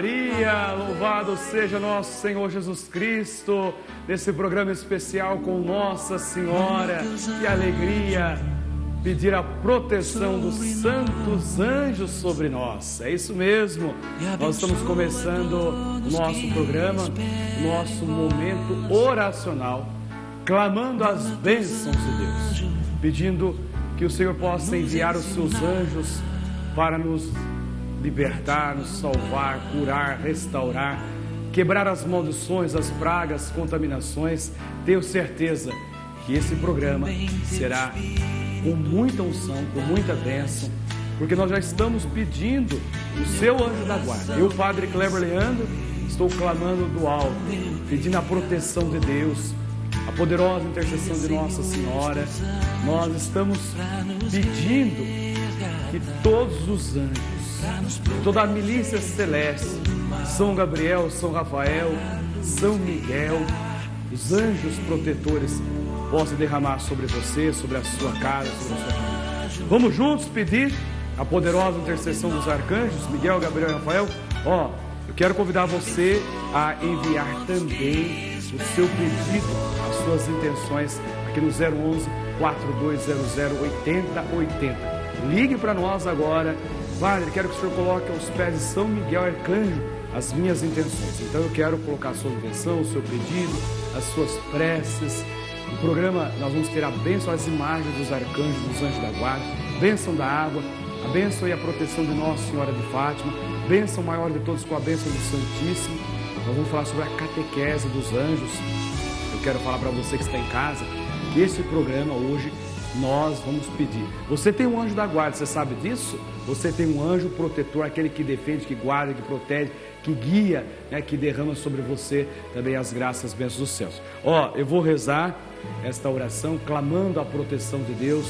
Maria, louvado seja nosso Senhor Jesus Cristo, nesse programa especial com Nossa Senhora. Que alegria pedir a proteção dos santos anjos sobre nós. É isso mesmo. Nós estamos começando o nosso programa, nosso momento oracional, clamando as bênçãos de Deus, pedindo que o Senhor possa enviar os seus anjos para nos libertar, nos salvar, curar, restaurar, quebrar as maldições, as pragas, contaminações. Tenho certeza que esse programa será com muita unção, com muita bênção, porque nós já estamos pedindo o seu anjo da guarda. Eu, Padre Kleber Leandro, estou clamando do alto, pedindo a proteção de Deus, a poderosa intercessão de Nossa Senhora. Nós estamos pedindo que todos os anjos, toda a milícia celeste, São Gabriel, São Rafael, São Miguel, os anjos protetores possa derramar sobre você, sobre a sua casa, sobre a sua família. Vamos juntos pedir a poderosa intercessão dos arcanjos, Miguel, Gabriel e Rafael. Ó, eu quero convidar você a enviar também o seu pedido, as suas intenções aqui no 011 4200 8080. Ligue para nós agora. Padre, quero que o senhor coloque aos pés de São Miguel Arcanjo as minhas intenções. Então eu quero colocar a sua intenção, o seu pedido, as suas preces no programa nós vamos ter a bênção, as imagens dos arcanjos, dos anjos da guarda, bênção da água, a bênção e a proteção de Nossa Senhora de Fátima, bênção maior de todos com a bênção do Santíssimo. Nós vamos falar sobre a catequese dos anjos. Eu quero falar para você que está em casa que esse programa hoje nós vamos pedir. Você tem um anjo da guarda, você sabe disso? Você tem um anjo protetor, aquele que defende, que guarda, que protege, que guia, né, que derrama sobre você também as graças, as bênçãos dos céus. Ó, eu vou rezar esta oração clamando a proteção de Deus,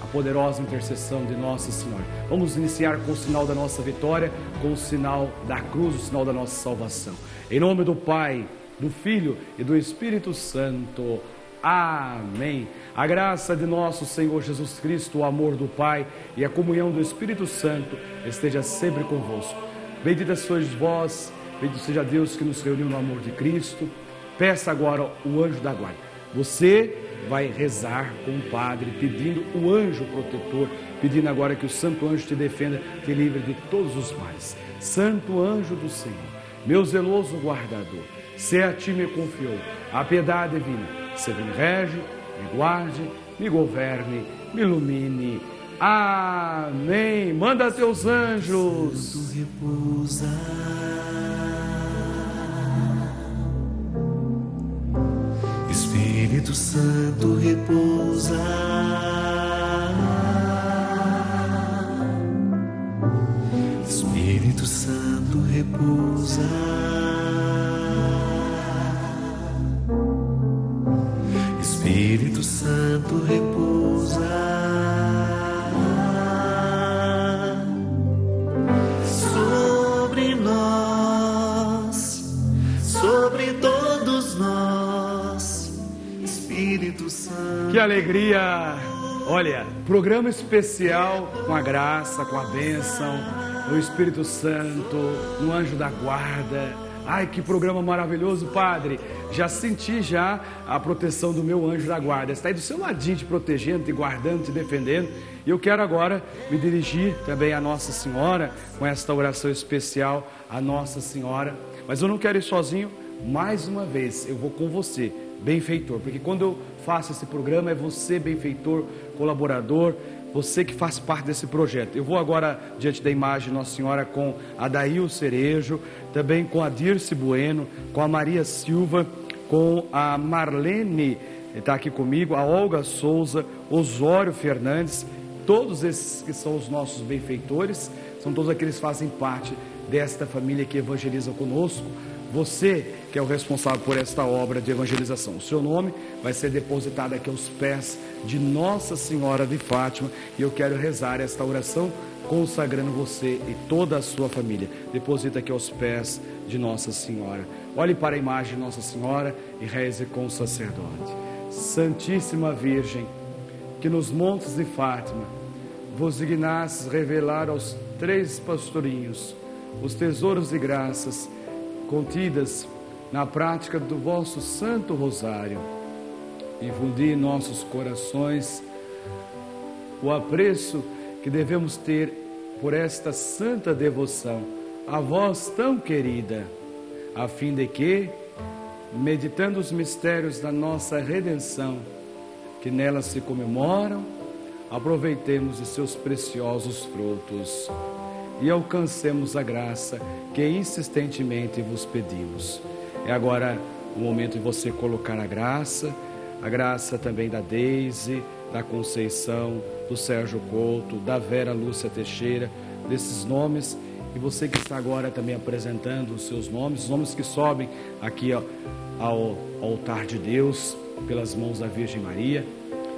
a poderosa intercessão de Nossa Senhora. Vamos iniciar com o sinal da nossa vitória, com o sinal da cruz, o sinal da nossa salvação. Em nome do Pai, do Filho e do Espírito Santo. Amém. A graça de nosso Senhor Jesus Cristo, o amor do Pai e a comunhão do Espírito Santo esteja sempre convosco. Bendita sois vós, bendito seja Deus que nos reuniu no amor de Cristo. Peça agora o anjo da guarda. Você vai rezar com o Padre, pedindo o anjo protetor, pedindo agora que o Santo Anjo te defenda, te livre de todos os males. Santo Anjo do Senhor, meu zeloso guardador, se a ti me confiou a piedade divina, se me rege, me guarde, me governe, me ilumine. Amém. Manda teus anjos. Espírito Santo repousa. Espírito Santo repousa. Espírito Santo repousa. Sobre nós, sobre todos nós, Espírito Santo. Que alegria! Olha, programa especial com a graça, com a bênção, no Espírito Santo, no anjo da guarda. Ai, que programa maravilhoso, Padre. Já senti já a proteção do meu anjo da guarda. Está aí do seu ladinho te protegendo, te guardando, te defendendo. E eu quero agora me dirigir também à Nossa Senhora com esta oração especial à Nossa Senhora. Mas eu não quero ir sozinho. Mais uma vez, eu vou com você, benfeitor, porque quando eu faço esse programa é você, benfeitor, colaborador, você que faz parte desse projeto. Eu vou agora diante da imagem Nossa Senhora com a Daíl Cerejo, também com a Dirce Bueno, com a Maria Silva, com a Marlene, está aqui comigo, a Olga Souza, Osório Fernandes, todos esses que são os nossos benfeitores, são todos aqueles que fazem parte desta família que evangeliza conosco. Você que é o responsável por esta obra de evangelização. O seu nome vai ser depositado aqui aos pés de Nossa Senhora de Fátima e eu quero rezar esta oração consagrando você e toda a sua família. Deposita aqui aos pés de Nossa Senhora. Olhe para a imagem de Nossa Senhora e reze com o sacerdote. Santíssima Virgem, que nos montes de Fátima vos dignasses revelar aos três pastorinhos os tesouros de graças contidas na prática do vosso Santo Rosário. Infundi em nossos corações o apreço que devemos ter por esta santa devoção a vós tão querida, a fim de que, meditando os mistérios da nossa redenção, que nelas se comemoram, aproveitemos de seus preciosos frutos e alcancemos a graça que insistentemente vos pedimos. É agora o momento de você colocar a graça, a graça também da Deise, da Conceição, do Sérgio Couto, da Vera Lúcia Teixeira, desses nomes. E você que está agora também apresentando os seus nomes, os nomes que sobem aqui ao, ao altar de Deus, pelas mãos da Virgem Maria.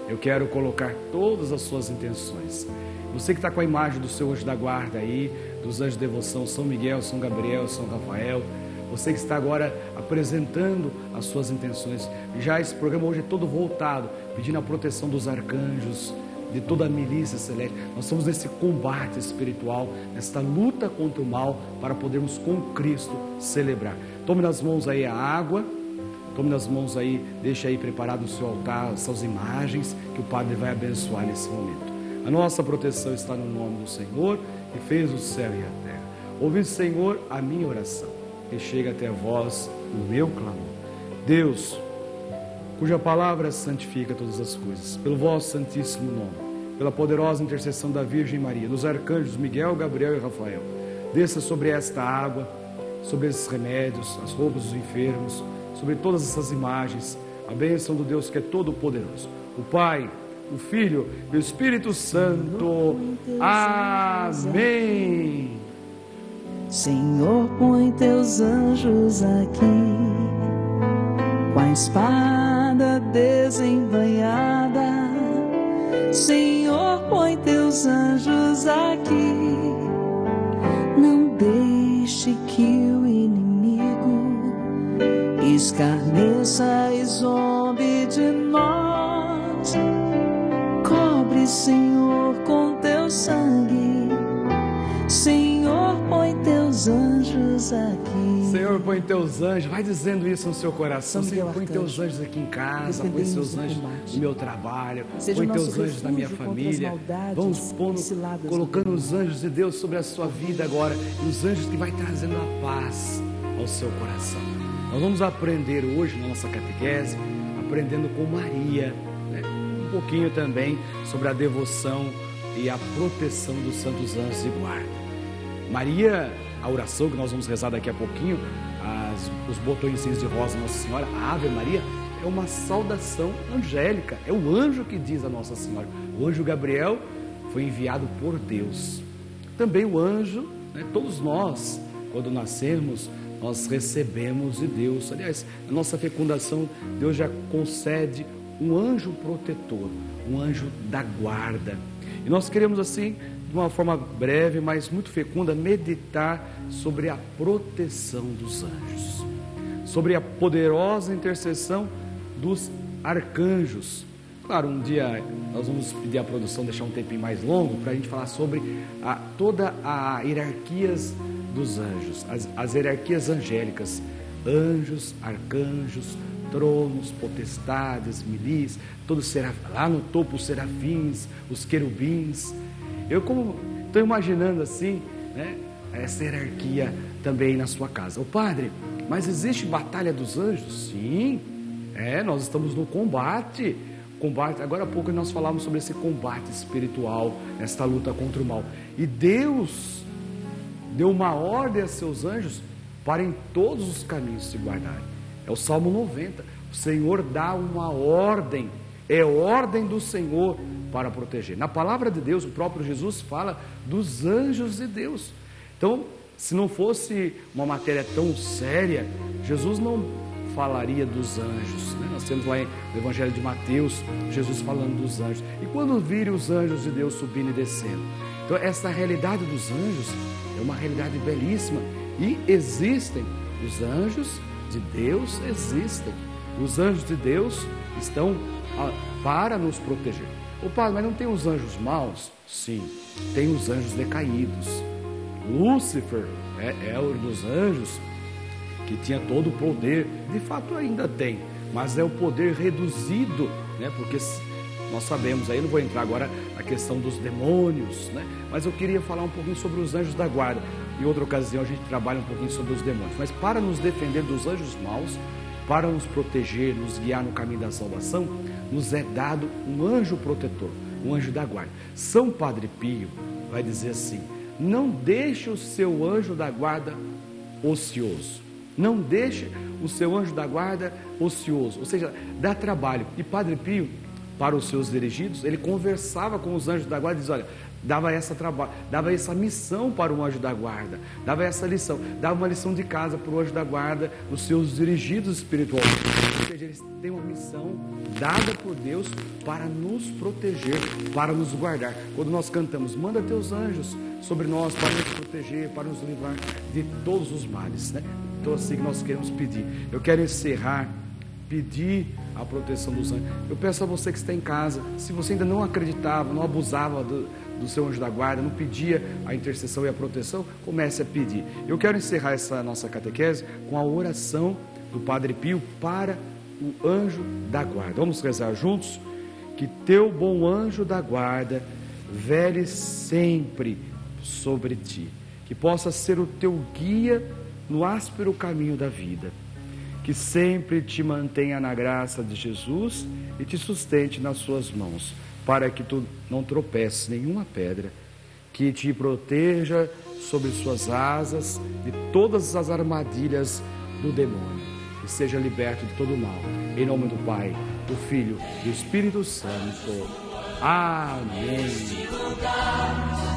Eu quero colocar todas as suas intenções. Você que está com a imagem do seu anjo da guarda aí, dos anjos de devoção, São Miguel, São Gabriel, São Rafael. Você que está agora apresentando as suas intenções. Já esse programa hoje é todo voltado, pedindo a proteção dos arcanjos, de toda a milícia celeste. Nós estamos nesse combate espiritual, nesta luta contra o mal, para podermos com Cristo celebrar. Tome nas mãos aí a água, tome nas mãos aí, deixe aí preparado o seu altar, as suas imagens, que o Padre vai abençoar nesse momento. A nossa proteção está no nome do Senhor, que fez o céu e a terra. Ouve, Senhor, a minha oração, que chega até vós o meu clamor. Deus, cuja palavra santifica todas as coisas, pelo vosso santíssimo nome, pela poderosa intercessão da Virgem Maria, dos arcanjos Miguel, Gabriel e Rafael, desça sobre esta água, sobre esses remédios, as roupas dos enfermos, sobre todas essas imagens, a bênção do Deus que é todo poderoso. O Pai, o Filho e o Espírito Santo. Amém. Senhor, põe teus anjos aqui, com a espada desembanhada. Senhor, põe teus anjos aqui, não deixe que o inimigo escarneça e zombe de nós. Cobre, Senhor, com põe teus anjos, vai dizendo isso no seu coração. Senhor, Miguel põe Arcanjo, teus anjos aqui em casa, põe seus do anjos combate. no meu trabalho, Seja põe teus anjos na minha família. Vamos pondo, e do colocando os anjos de Deus sobre a sua vida agora, e os anjos que vai trazendo a paz ao seu coração. Nós vamos aprender hoje na nossa catequese, aprendendo com Maria, né? um pouquinho também sobre a devoção e a proteção dos santos anjos de guarda. Maria, a oração que nós vamos rezar daqui a pouquinho, as- os botõezinhos de rosa Nossa Senhora, a Ave Maria, é uma saudação angélica, é o anjo que diz a Nossa Senhora. O anjo Gabriel foi enviado por Deus. Também o anjo, né, todos nós, quando nascemos, nós recebemos de Deus. Aliás, na nossa fecundação, Deus já concede um anjo protetor, um anjo da guarda. E nós queremos assim, de uma forma breve, mas muito fecunda, meditar sobre a proteção dos anjos, sobre a poderosa intercessão dos arcanjos. Claro, um dia nós vamos pedir à produção deixar um tempinho mais longo para a gente falar sobre a, toda a hierarquias dos anjos, as, as hierarquias angélicas, anjos, arcanjos, tronos, potestades, milis, todos lá no topo os serafins, os querubins. Eu como estou imaginando assim, né, essa hierarquia também na sua casa. O padre, mas existe batalha dos anjos? Sim. É, nós estamos no combate. Combate. Agora há pouco nós falamos sobre esse combate espiritual, esta luta contra o mal. E Deus deu uma ordem a seus anjos para em todos os caminhos se guardarem. É o Salmo 90. O Senhor dá uma ordem, é ordem do Senhor para proteger. Na palavra de Deus, o próprio Jesus fala dos anjos de Deus. Então, se não fosse uma matéria tão séria, Jesus não falaria dos anjos. né? Nós temos lá no Evangelho de Mateus, Jesus falando dos anjos. E quando virem os anjos de Deus subindo e descendo? Então, essa realidade dos anjos é uma realidade belíssima e existem os anjos de Deus existem. Os anjos de Deus estão ah, para nos proteger. O padre, mas não tem os anjos maus? Sim, tem os anjos decaídos. Lúcifer é, é um dos anjos que tinha todo o poder, de fato ainda tem, mas é o poder reduzido, né? Porque nós sabemos, aí não vou entrar agora na questão dos demônios, né? Mas eu queria falar um pouquinho sobre os anjos da guarda. Em outra ocasião a gente trabalha um pouquinho sobre os demônios. Mas para nos defender dos anjos maus, para nos proteger, nos guiar no caminho da salvação, nos é dado um anjo protetor, um anjo da guarda. São Padre Pio vai dizer assim: não deixe o seu anjo da guarda ocioso. Não deixe o seu anjo da guarda ocioso, ou seja, dá trabalho. E Padre Pio, para os seus dirigidos, ele conversava com os anjos da guarda e dizia: Olha, dava essa trabalho, dava essa missão para o anjo da guarda, dava essa lição, dava uma lição de casa para o anjo da guarda, os seus dirigidos espirituais. Ou seja, eles têm uma missão dada por Deus para nos proteger, para nos guardar. Quando nós cantamos, manda teus anjos sobre nós para nos proteger, para nos livrar de todos os males, né? Então assim que nós queremos pedir. Eu quero encerrar, pedir a proteção dos anjos. Eu peço a você que está em casa, se você ainda não acreditava, não abusava do, do seu anjo da guarda, não pedia a intercessão e a proteção, comece a pedir. Eu quero encerrar essa nossa catequese com a oração do Padre Pio para o anjo da guarda. Vamos rezar juntos? Que teu bom anjo da guarda vele sempre sobre ti, que possa ser o teu guia no áspero caminho da vida, que sempre te mantenha na graça de Jesus e te sustente nas suas mãos, para que tu não tropeces nenhuma pedra, que te proteja sobre suas asas de todas as armadilhas do demônio e seja liberto de todo mal. Em nome do Pai, do Filho e do Espírito Santo. Amém.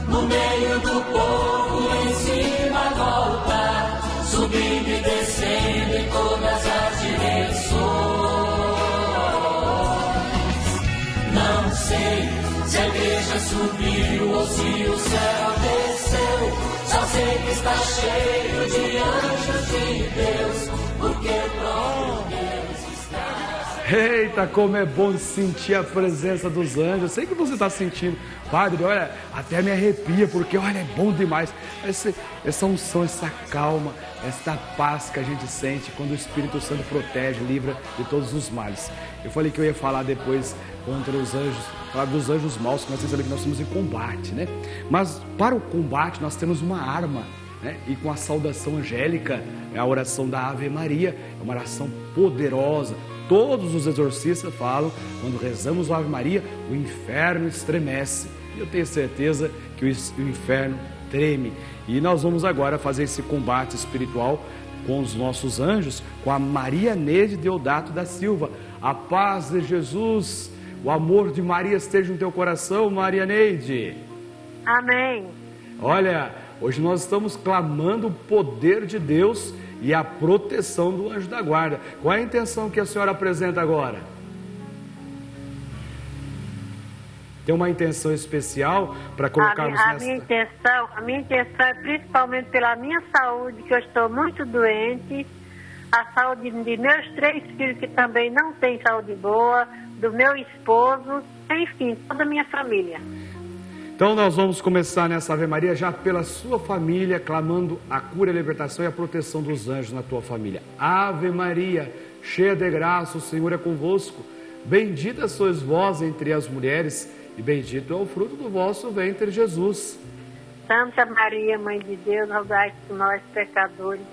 No meio do povo, em cima volta subindo e descendo em todas as direções. Não sei se a igreja subiu ou se o céu desceu. Só sei que está cheio de anjos de Deus, porque próprio Deus está. Eita, como é bom sentir a presença dos anjos. Sei que você está sentindo Padre, olha, até me arrepia, porque olha, é bom demais. Essa unção, essa calma, essa paz que a gente sente quando o Espírito Santo protege, livra de todos os males. Eu falei que eu ia falar depois contra os anjos, falar dos anjos maus, que nós temos que nós estamos em combate, né? Mas para o combate nós temos uma arma, né? E com a saudação angélica, é a oração da Ave Maria, é uma oração poderosa, todos os exorcistas falam, quando rezamos o Ave Maria, o inferno estremece. E eu tenho certeza que o inferno treme. E nós vamos agora fazer esse combate espiritual com os nossos anjos, com a Maria Neide Deodato da Silva. A paz de Jesus, o amor de Maria esteja no teu coração, Maria Neide. Amém. Olha, hoje nós estamos clamando o poder de Deus e a proteção do anjo da guarda. Qual é a intenção que a senhora apresenta agora? Tem uma intenção especial para colocarmos a a minha intenção, a minha intenção é principalmente pela minha saúde, que eu estou muito doente, a saúde de meus três filhos que também não têm saúde boa, do meu esposo, enfim, toda a minha família. Então nós vamos começar nessa Ave Maria já pela sua família, clamando a cura, a libertação e a proteção dos anjos na tua família. Ave Maria, cheia de graça, o Senhor é convosco. Bendita sois vós entre as mulheres e bendito é o fruto do vosso ventre, Jesus. Santa Maria, Mãe de Deus, rogai por nós, pecadores,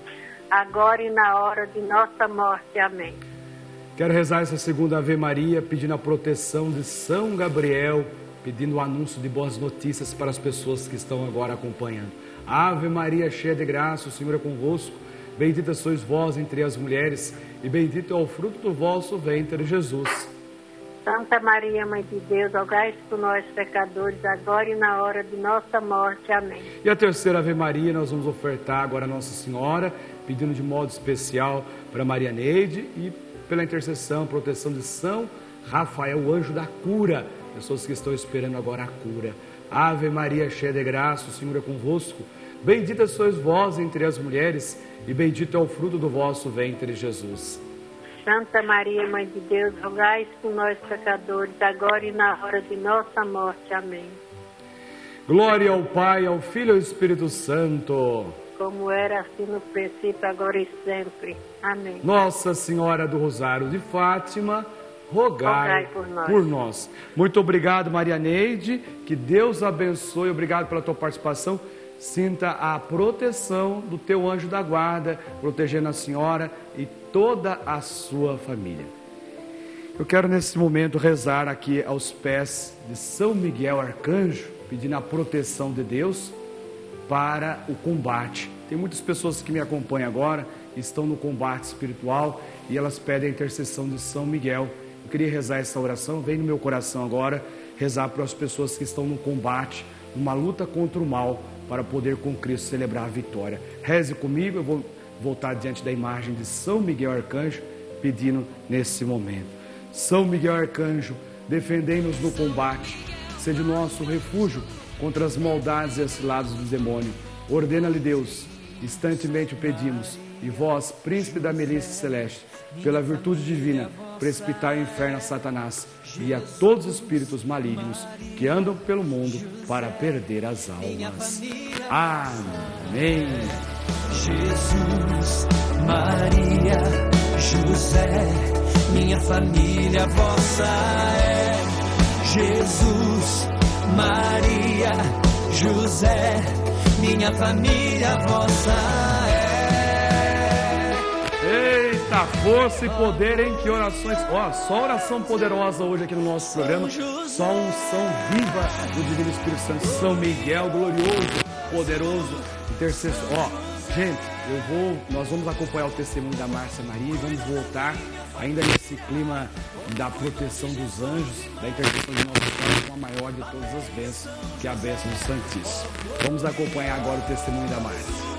agora e na hora de nossa morte. Amém. Quero rezar essa segunda Ave Maria, pedindo a proteção de São Gabriel, pedindo o anúncio de boas notícias para as pessoas que estão agora acompanhando. Ave Maria, cheia de graça, o Senhor é convosco. Bendita sois vós entre as mulheres, e bendito é o fruto do vosso ventre, Jesus. Santa Maria, Mãe de Deus, rogai por nós, pecadores, agora e na hora de nossa morte. Amém. E a terceira Ave Maria, nós vamos ofertar agora a Nossa Senhora, pedindo de modo especial para Maria Neide e pela intercessão, proteção de São Rafael, o anjo da cura. Pessoas que estão esperando agora a cura. Ave Maria, cheia de graça, o Senhor é convosco. Bendita sois vós entre as mulheres, e bendito é o fruto do vosso ventre, Jesus. Santa Maria, Mãe de Deus, rogai por nós pecadores, agora e na hora de nossa morte. Amém. Glória ao Pai, ao Filho e ao Espírito Santo. Como era assim no princípio, agora e sempre. Amém. Nossa Senhora do Rosário de Fátima, rogai, Rogai por nós. por nós. Muito obrigado, Maria Neide. Que Deus abençoe. Obrigado pela tua participação. Sinta a proteção do teu anjo da guarda, protegendo a senhora e toda a sua família. Eu quero nesse momento rezar aqui aos pés de São Miguel Arcanjo, pedindo a proteção de Deus para o combate. Tem muitas pessoas que me acompanham agora, estão no combate espiritual e elas pedem a intercessão de São Miguel. Eu queria rezar essa oração, vem no meu coração agora, rezar para as pessoas que estão no combate, numa luta contra o mal, para poder com Cristo celebrar a vitória. Reze comigo, eu vou voltar diante da imagem de São Miguel Arcanjo, pedindo nesse momento. São Miguel Arcanjo, defendei-nos no combate, sede nosso refúgio contra as maldades e as ciladas do demônio. Ordena-lhe Deus, instantemente o pedimos, e vós, príncipe da milícia celeste, pela virtude divina, precipitai o inferno a Satanás e a todos os espíritos malignos que andam pelo mundo para perder as almas. Amém. Jesus, Maria, José, minha família vossa é. Jesus, Maria, José, minha família vossa é. Eita, força e poder em que orações. Ó, só oração poderosa hoje aqui no nosso programa. Só unção viva do Divino Espírito Santo. São Miguel, glorioso, poderoso, intercessor. Ó, gente, eu vou. Nós vamos acompanhar o testemunho da Márcia Maria e vamos voltar ainda nesse clima da proteção dos anjos, da intercessão de nosso Pai com a maior de todas as bênçãos, que é a bênção do Santíssimo. Vamos acompanhar agora o testemunho da Márcia.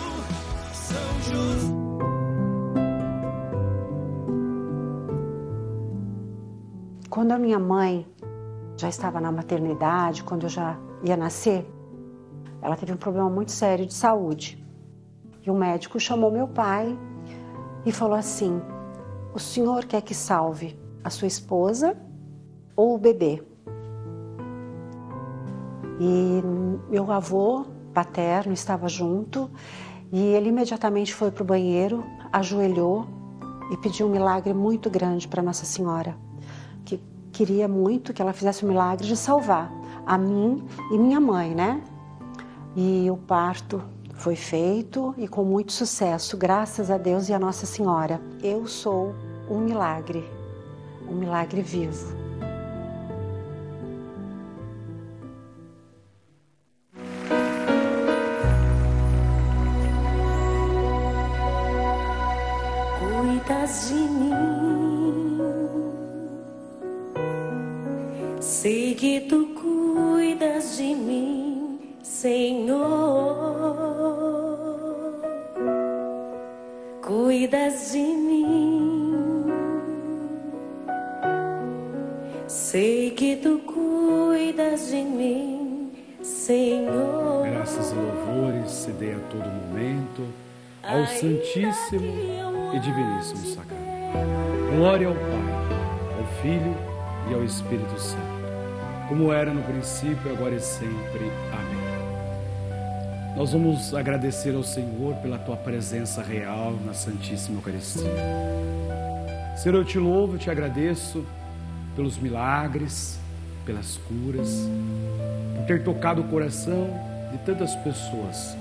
Quando a minha mãe já estava na maternidade, quando eu já ia nascer, ela teve um problema muito sério de saúde. E o médico chamou meu pai e falou assim: O senhor quer que salve a sua esposa ou o bebê? E meu avô paterno estava junto e ele imediatamente foi para o banheiro, ajoelhou e pediu um milagre muito grande para Nossa Senhora, queria muito que ela fizesse o milagre de salvar a mim e minha mãe, né? E o parto foi feito e com muito sucesso, graças a Deus e a Nossa Senhora. Eu sou um milagre, um milagre vivo. cuidas de mim. Sei que tu cuidas de mim, Senhor. Cuidas de mim. Sei que tu cuidas de mim, Senhor. Graças e louvores se dê a todo momento ao Santíssimo e Diviníssimo Sacramento. Glória ao Pai, ao Filho e ao Espírito Santo, como era no princípio, agora e sempre. Amém. Nós vamos agradecer ao Senhor pela tua presença real na Santíssima Eucaristia. Senhor, eu te louvo, eu te agradeço pelos milagres, pelas curas, por ter tocado o coração de tantas pessoas.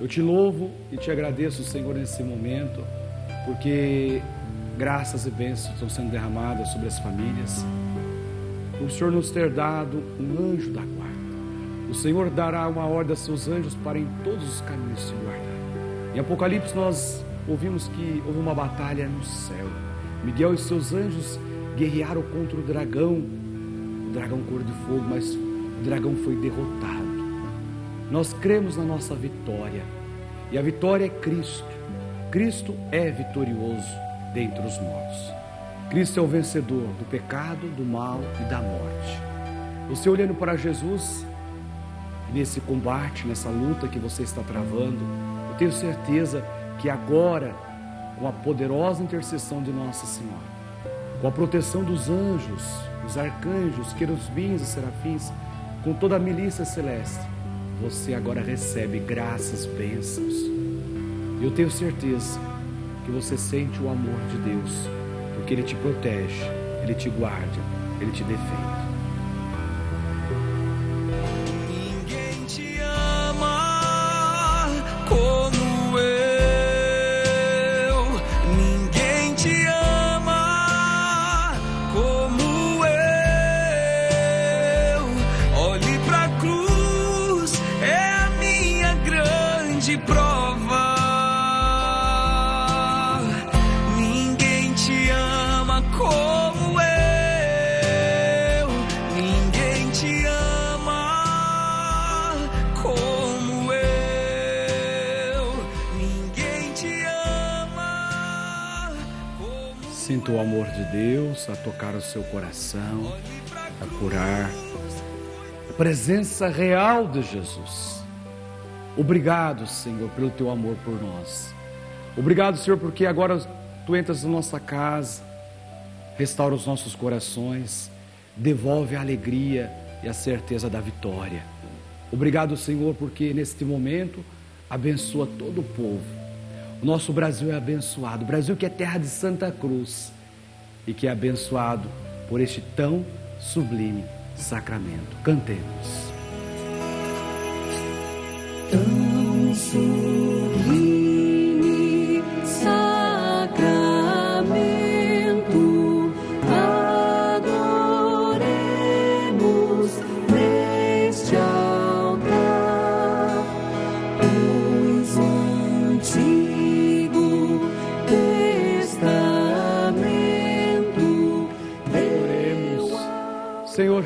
Eu te louvo e te agradeço, Senhor, nesse momento, porque graças e bênçãos estão sendo derramadas sobre as famílias. O Senhor nos ter dado um anjo da guarda. O Senhor dará uma ordem a seus anjos para em todos os caminhos se guardar. Em Apocalipse nós ouvimos que houve uma batalha no céu. Miguel e seus anjos guerrearam contra o dragão, o dragão cor de fogo, mas o dragão foi derrotado. Nós cremos na nossa vitória. E a vitória é Cristo. Cristo é vitorioso dentre os mortos. Cristo é o vencedor do pecado, do mal e da morte. Você olhando para Jesus, nesse combate, nessa luta que você está travando. Eu tenho certeza que agora, com a poderosa intercessão de Nossa Senhora, com a proteção dos anjos, os arcanjos, querubins e serafins, com toda a milícia celeste, você agora recebe graças, bênçãos. Eu tenho certeza que você sente o amor de Deus, porque Ele te protege, Ele te guarda, Ele te defende. O amor de Deus a tocar o seu coração, a curar. A presença real de Jesus. Obrigado, Senhor, pelo teu amor por nós. Obrigado, Senhor, porque agora tu entras na nossa casa, restaura os nossos corações, devolve a alegria e a certeza da vitória. Obrigado, Senhor, porque neste momento abençoa todo o povo o nosso Brasil é abençoado. O Brasil que é terra de Santa Cruz e que é abençoado por este tão sublime sacramento. Cantemos.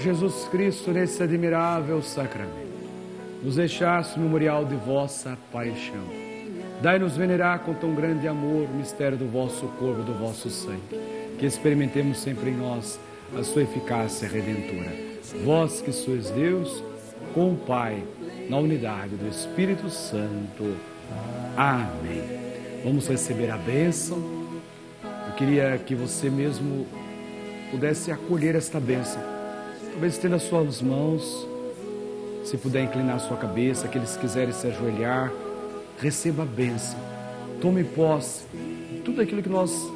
Jesus Cristo, nesse admirável sacramento, nos deixaste memorial de vossa paixão. Dai-nos venerar com tão grande amor o mistério do vosso corpo, do vosso sangue, que experimentemos sempre em nós a sua eficácia redentora. Vós que sois Deus, com o Pai, na unidade do Espírito Santo. Amém. Vamos receber a bênção. Eu queria que você mesmo pudesse acolher esta bênção. Talvez estenda suas mãos, se puder inclinar sua cabeça, aqueles que quiserem se ajoelhar, receba a bênção. Tome posse de tudo aquilo que nós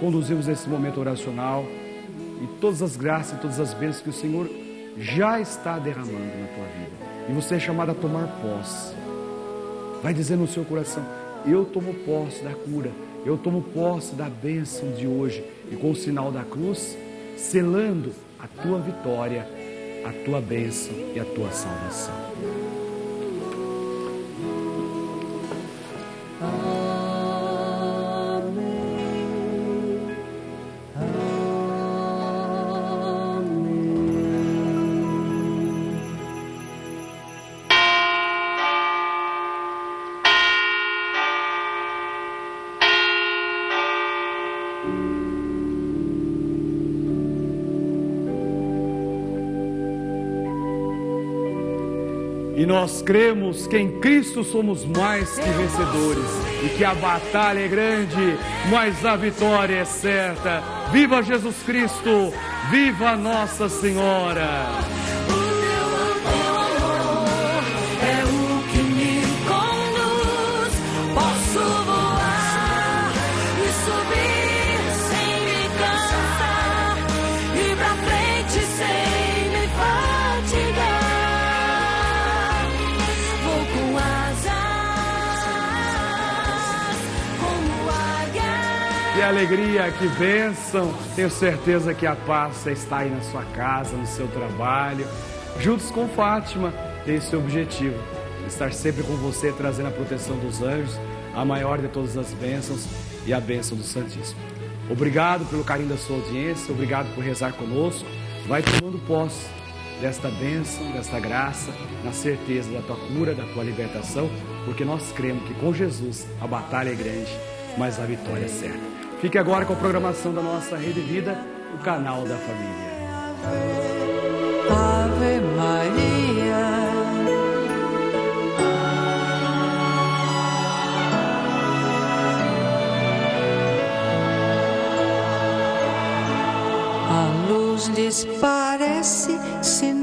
conduzimos nesse momento oracional e todas as graças e todas as bênçãos que o Senhor já está derramando na tua vida. E você é chamado a tomar posse. Vai dizer no seu coração: Eu tomo posse da cura, eu tomo posse da bênção de hoje. E com o sinal da cruz, selando a tua vitória, a tua bênção e a tua salvação. E nós cremos que em Cristo somos mais que vencedores e que a batalha é grande, mas a vitória é certa. Viva Jesus Cristo! Viva Nossa Senhora! Alegria, que bênção! Tenho certeza que a paz está aí na sua casa, no seu trabalho. Juntos com Fátima, tem esse objetivo: estar sempre com você, trazendo a proteção dos anjos, a maior de todas as bênçãos e a bênção do Santíssimo. Obrigado pelo carinho da sua audiência, obrigado por rezar conosco. Vai tomando posse desta bênção, desta graça, na certeza da tua cura, da tua libertação, porque nós cremos que com Jesus a batalha é grande, mas a vitória é certa. Fique agora com a programação da nossa Rede Vida, o canal da família. Ave Maria. A luz desaparece se